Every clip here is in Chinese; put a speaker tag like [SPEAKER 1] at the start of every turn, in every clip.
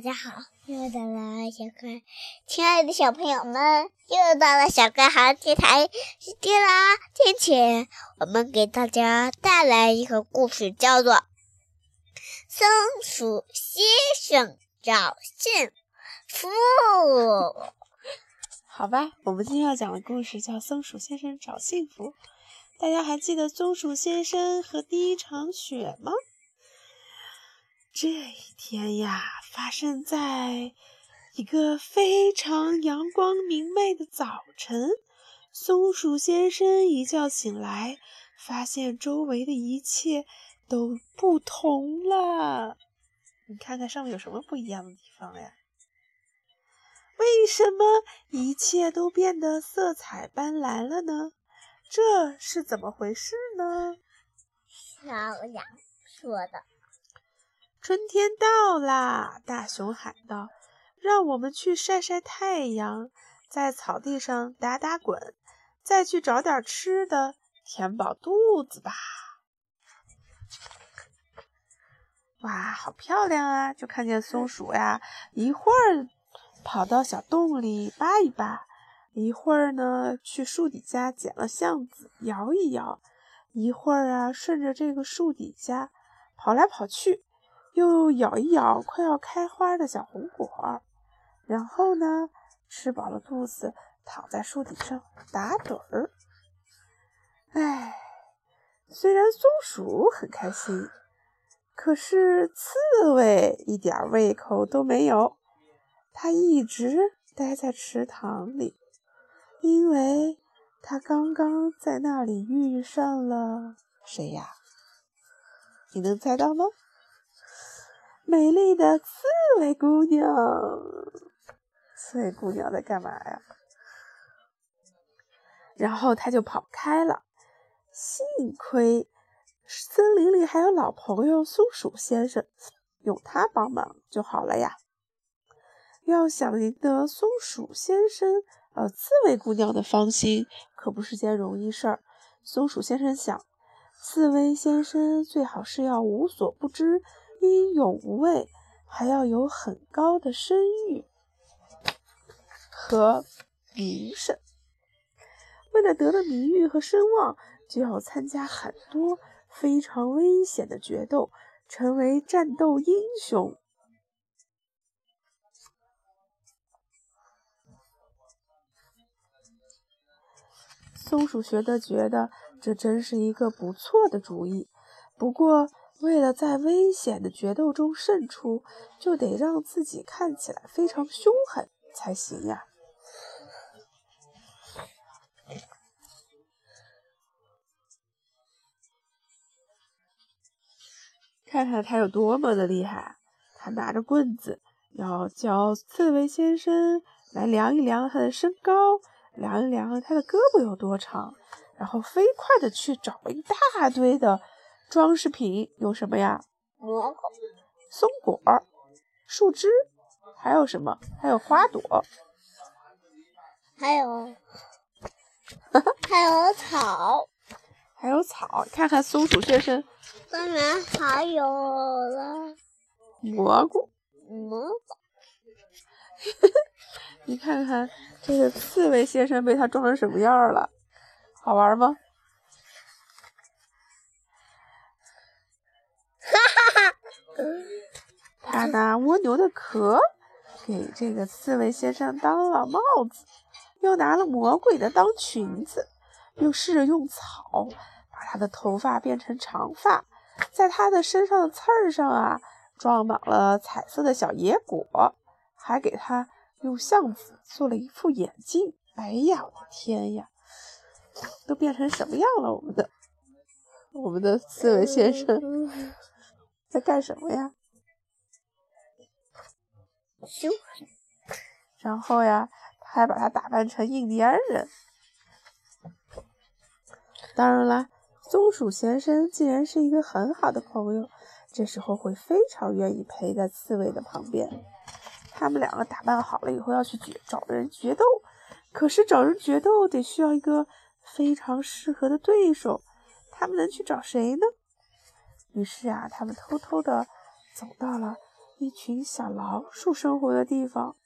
[SPEAKER 1] 大家好，又到了小乖，亲爱的小朋友们，又到了小乖好电台时间啦！今天我们给大家带来一个故事，叫做《松鼠先生找幸福》。
[SPEAKER 2] 好吧，我们今天要讲的故事叫《松鼠先生找幸福》。大家还记得松鼠先生和第一场雪吗？这一天呀，发生在一个非常阳光明媚的早晨。松鼠先生一觉醒来，发现周围的一切都不同了。你看看上面有什么不一样的地方呀？为什么一切都变得色彩斑斓了呢？这是怎么回事呢？
[SPEAKER 1] 小羊说的。
[SPEAKER 2] 春天到啦！大熊喊道：“让我们去晒晒太阳，在草地上打打滚，再去找点吃的，填饱肚子吧。”哇，好漂亮啊！就看见松鼠呀，一会儿。跑到小洞里扒一扒，一会儿呢去树底下捡了橡子摇一摇，一会儿啊顺着这个树底下跑来跑去，又咬一咬快要开花的小红果，然后呢吃饱了肚子，躺在树底上打盹儿。哎，虽然松鼠很开心，可是刺猬一点胃口都没有。它一直待在池塘里，因为他刚刚在那里遇上了谁呀？你能猜到吗？美丽的刺猬姑娘。刺猬姑娘在干嘛呀？然后他就跑开了。幸亏森林里还有老朋友松鼠先生，有他帮忙就好了呀。要想赢得松鼠先生、呃刺猬姑娘的芳心，可不是件容易事儿。松鼠先生想，刺猬先生最好是要无所不知、英勇无畏，还要有很高的声誉和名声。为了得到名誉和声望，就要参加很多非常危险的决斗，成为战斗英雄。松鼠学的觉得这真是一个不错的主意，不过为了在危险的决斗中胜出，就得让自己看起来非常凶狠才行呀。看看他有多么的厉害！他拿着棍子，要叫刺猬先生来量一量他的身高。量一量他的胳膊有多长，然后飞快的去找一大堆的装饰品，有什么呀？
[SPEAKER 1] 蘑菇、
[SPEAKER 2] 松果、树枝，还有什么？还有花朵，
[SPEAKER 1] 还有，还有草，
[SPEAKER 2] 还有草。看看松鼠先生，
[SPEAKER 1] 当然还有了
[SPEAKER 2] 蘑菇，
[SPEAKER 1] 蘑菇。
[SPEAKER 2] 你看看这个刺猬先生被他装成什么样了？好玩吗？他拿蜗牛的壳给这个刺猬先生当了帽子，又拿了魔鬼的当裙子，又试着用草把他的头发变成长发，在他的身上的刺儿上啊装满了彩色的小野果，还给他。用橡子做了一副眼镜。哎呀，我的天呀，都变成什么样了？我们的我们的刺猬先生在干什么呀？
[SPEAKER 1] 凶狠。
[SPEAKER 2] 然后呀，他还把他打扮成印第安人。当然啦，松鼠先生既然是一个很好的朋友，这时候会非常愿意陪在刺猬的旁边。他们两个打扮好了以后要去决找人决斗，可是找人决斗得需要一个非常适合的对手，他们能去找谁呢？于是啊，他们偷偷的走到了一群小老鼠生活的地方。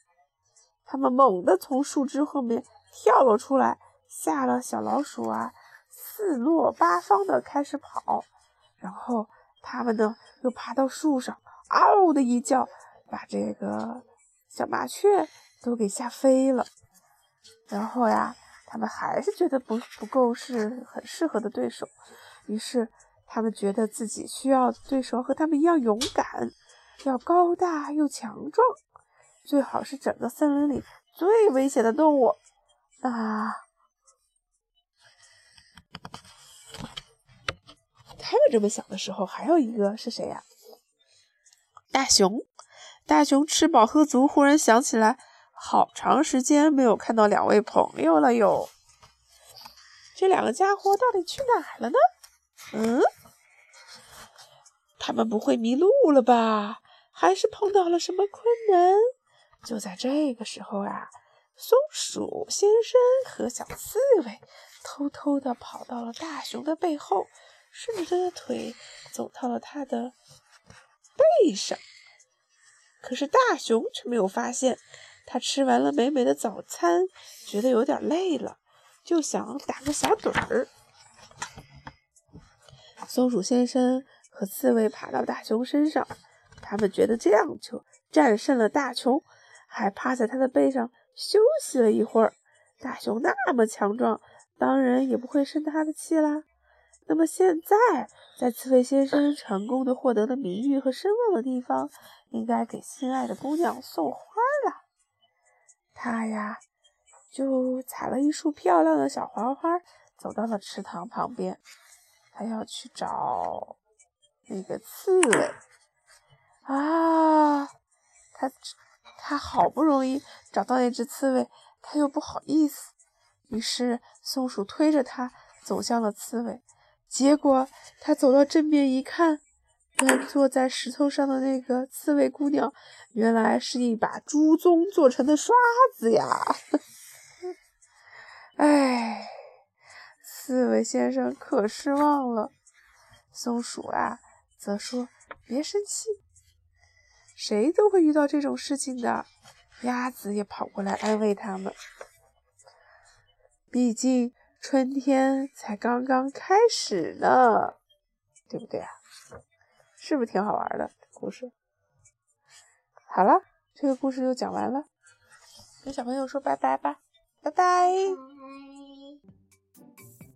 [SPEAKER 2] 它们猛地从树枝后面跳了出来，吓了小老鼠啊，四落八方的开始跑。然后它们呢，又爬到树上，嗷的一叫，把这个小麻雀都给吓飞了。然后呀，他们还是觉得不不够是很适合的对手，于是他们觉得自己需要对手和他们一样勇敢，要高大又强壮。最好是整个森林里最危险的动物啊！他们这么想的时候，还有一个是谁呀？大熊。大熊吃饱喝足，忽然想起来，好长时间没有看到两位朋友了哟。这两个家伙到底去哪了呢？嗯，他们不会迷路了吧？还是碰到了什么困难？就在这个时候啊，松鼠先生和小刺猬偷偷地跑到了大熊的背后，顺着他的腿走到了他的背上。可是大熊却没有发现，他吃完了美美的早餐，觉得有点累了，就想打个小盹儿。松鼠先生和刺猬爬到大熊身上，他们觉得这样就战胜了大熊。还趴在他的背上休息了一会儿。大熊那么强壮，当然也不会生他的气啦。那么现在，在刺猬先生成功的获得了名誉和声望的地方，应该给心爱的姑娘送花了。他呀，就采了一束漂亮的小花花，走到了池塘旁边。他要去找那个刺猬啊，他。他好不容易找到那只刺猬，他又不好意思，于是松鼠推着他走向了刺猬。结果他走到正面一看，端坐在石头上的那个刺猬姑娘，原来是一把猪鬃做成的刷子呀！哎，刺猬先生可失望了。松鼠啊，则说：“别生气。”谁都会遇到这种事情的，鸭子也跑过来安慰他们。毕竟春天才刚刚开始呢，对不对啊？是不是挺好玩的故事？好了，这个故事就讲完了，跟小朋友说拜拜吧，拜拜。